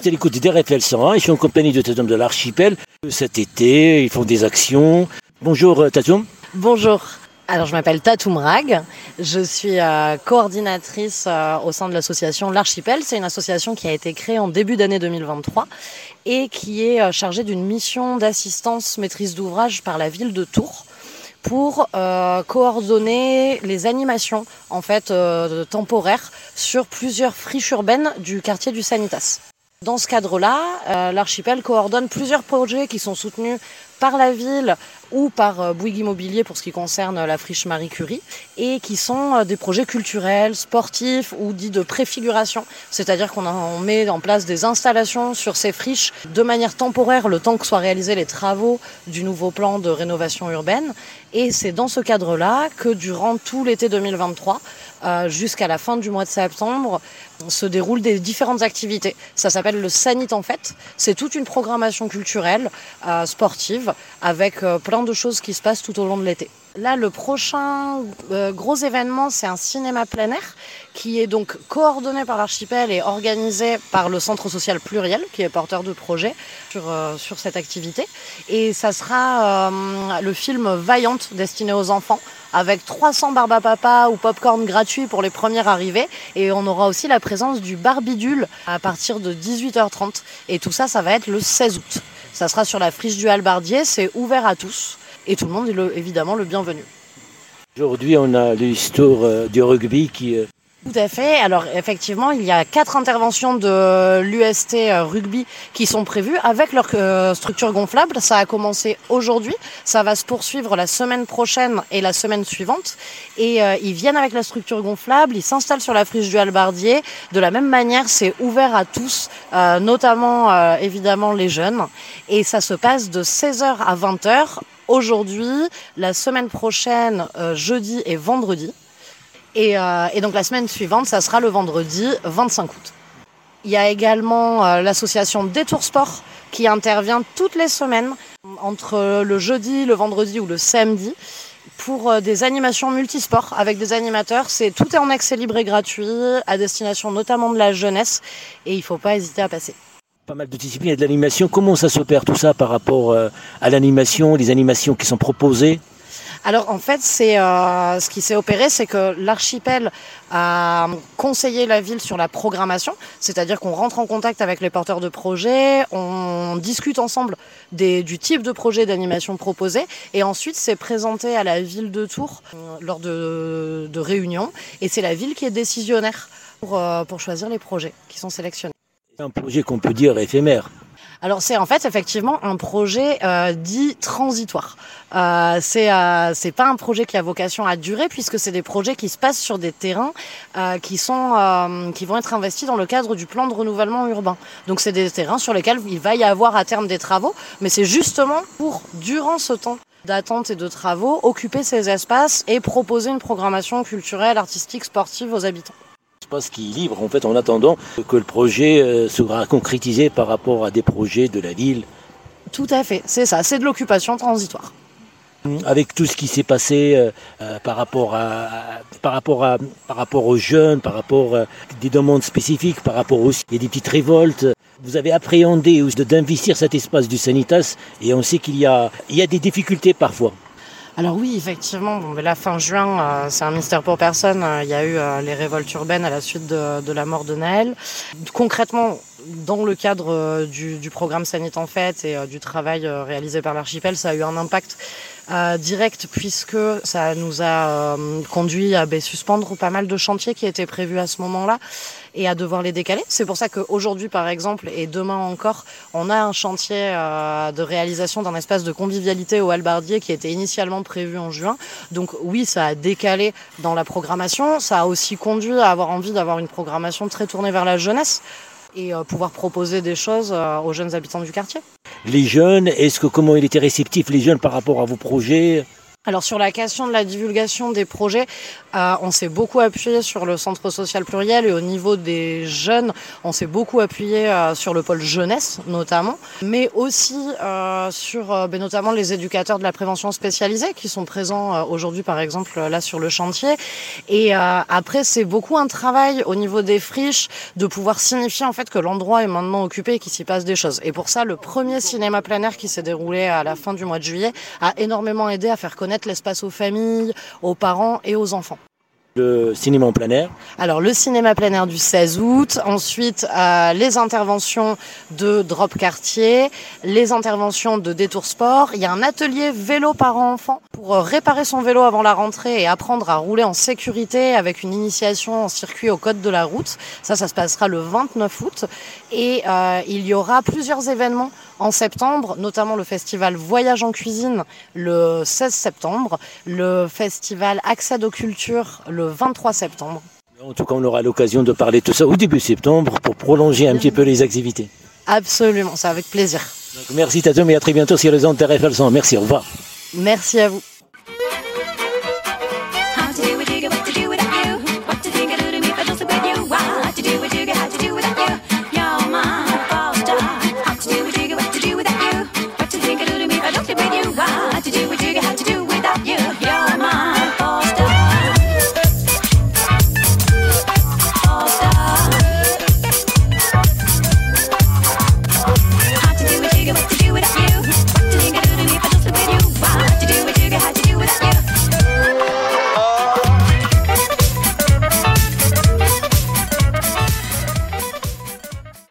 suis à l'écoute d'RFL 101 et je suis en compagnie de Tatoum de l'archipel. Cet été, ils font des actions. Bonjour euh, Tatoum. Bonjour. Alors je m'appelle Tatoum Rag, je suis euh, coordinatrice euh, au sein de l'association L'Archipel. C'est une association qui a été créée en début d'année 2023 et qui est chargée d'une mission d'assistance maîtrise d'ouvrage par la ville de Tours pour coordonner les animations en fait temporaires sur plusieurs friches urbaines du quartier du Sanitas. Dans ce cadre-là, euh, l'archipel coordonne plusieurs projets qui sont soutenus par la ville ou par euh, Bouygues Immobilier pour ce qui concerne la friche Marie Curie et qui sont euh, des projets culturels, sportifs ou dits de préfiguration. C'est-à-dire qu'on met en place des installations sur ces friches de manière temporaire le temps que soient réalisés les travaux du nouveau plan de rénovation urbaine. Et c'est dans ce cadre-là que durant tout l'été 2023 euh, jusqu'à la fin du mois de septembre se déroulent des différentes activités. Ça s'appelle le Sanit en fait. C'est toute une programmation culturelle, sportive, avec euh, plein de choses qui se passent tout au long de l'été. Là, le prochain euh, gros événement, c'est un cinéma plein air qui est donc coordonné par l'archipel et organisé par le Centre social pluriel, qui est porteur de projet sur, euh, sur cette activité. Et ça sera le film Vaillante destiné aux enfants avec 300 barbapapa ou popcorn gratuit pour les premières arrivées. Et on aura aussi la présence du Barbidule à partir de 18h30. Et tout ça, ça va être le 16 août. Ça sera sur la friche du Halbardier, c'est ouvert à tous. Et tout le monde est évidemment le bienvenu. Aujourd'hui, on a l'histoire euh, du rugby qui. Tout à fait. Alors effectivement, il y a quatre interventions de l'UST euh, rugby qui sont prévues avec leur euh, structure gonflable. Ça a commencé aujourd'hui, ça va se poursuivre la semaine prochaine et la semaine suivante. Et euh, ils viennent avec la structure gonflable, ils s'installent sur la friche du Halbardier. De la même manière, c'est ouvert à tous, notamment évidemment les jeunes. Et ça se passe de 16h à 20h aujourd'hui, la semaine prochaine, jeudi et vendredi. Et, euh, et donc la semaine suivante, ça sera le vendredi 25 août. Il y a également euh, l'association Détour Sport qui intervient toutes les semaines entre le jeudi, le vendredi ou le samedi pour euh, des animations multisports avec des animateurs. C'est tout est en accès libre et gratuit à destination notamment de la jeunesse et il faut pas hésiter à passer. pas mal de disciplines et de l'animation. Comment ça s'opère tout ça par rapport à l'animation, les animations qui sont proposées? Alors en fait, c'est euh, ce qui s'est opéré, c'est que l'archipel a conseillé la ville sur la programmation, c'est-à-dire qu'on rentre en contact avec les porteurs de projets, on discute ensemble des, du type de projet d'animation proposé, et ensuite c'est présenté à la ville de Tours euh, lors de, de réunions, et c'est la ville qui est décisionnaire pour, euh, pour choisir les projets qui sont sélectionnés. C'est un projet qu'on peut dire éphémère. Alors c'est en fait effectivement un projet euh, dit transitoire. Euh, c'est euh, c'est pas un projet qui a vocation à durer puisque c'est des projets qui se passent sur des terrains euh, qui sont qui vont être investis dans le cadre du plan de renouvellement urbain. Donc c'est des terrains sur lesquels il va y avoir à terme des travaux, mais c'est justement pour durant ce temps d'attente et de travaux occuper ces espaces et proposer une programmation culturelle, artistique, sportive aux habitants. Espace qui est libre en fait en attendant que le projet euh, sera concrétisé par rapport à des projets de la ville. Tout à fait, c'est ça, c'est de l'occupation transitoire. Avec tout ce qui s'est passé euh, euh, par rapport à, à- par rapport à par rapport aux jeunes, par rapport à des demandes spécifiques, par rapport aussi il y a des petites révoltes. Vous avez appréhendé d'investir cet espace du Sanitas et on sait qu'il y a il y a des difficultés parfois. Alors oui, effectivement, bon, mais la fin juin, euh, c'est un mystère pour personne. Euh, Il y a eu euh, les révoltes urbaines à la suite de, la mort de Naël. Concrètement, dans le cadre euh, du, programme Sanit en fait et du travail réalisé par l'archipel, ça a eu un impact euh, direct puisque ça nous a euh, conduit à ben, suspendre pas mal de chantiers qui étaient prévus à ce moment-là et à devoir les décaler. C'est pour ça qu'aujourd'hui, par exemple, et demain encore, on a un chantier euh, de réalisation d'un espace de convivialité au Halbardier qui était initialement prévu en juin. Donc oui, ça a décalé dans la programmation. Ça a aussi conduit à avoir envie d'avoir une programmation très tournée vers la jeunesse et euh, pouvoir proposer des choses euh, aux jeunes habitants du quartier. Les jeunes, est-ce que comment il était réceptif les jeunes par rapport à vos projets alors sur la question de la divulgation des projets, euh, on s'est beaucoup appuyé sur le centre social pluriel et au niveau des jeunes, on s'est beaucoup appuyé euh, sur le pôle jeunesse notamment, mais aussi euh, sur ben, notamment les éducateurs de la prévention spécialisée qui sont présents aujourd'hui par exemple là sur le chantier. Et après c'est beaucoup un travail au niveau des friches de pouvoir signifier en fait que l'endroit est maintenant occupé et qu'il s'y passe des choses. Et pour ça, le premier cinéma plein air qui s'est déroulé à la fin du mois de juillet a énormément aidé à faire connaître l'espace aux familles, aux parents et aux enfants. Le cinéma en plein air Alors le cinéma plein air du 16 août, ensuite euh, les interventions de Drop Quartier, les interventions de Détour Sport. Il y a un atelier vélo parents-enfants pour euh, réparer son vélo avant la rentrée et apprendre à rouler en sécurité avec une initiation en circuit au code de la route. Ça, ça se passera le 29 août. Et euh, il y aura plusieurs événements en septembre, notamment le festival Voyage en cuisine le 16 septembre, le festival Accès aux cultures le 23 septembre. En tout cas, on aura l'occasion de parler de tout ça au début septembre pour prolonger un petit peu les activités. Absolument, c'est avec plaisir. merci Tatum et à très bientôt sur les ondes Merci, au revoir. Merci à vous.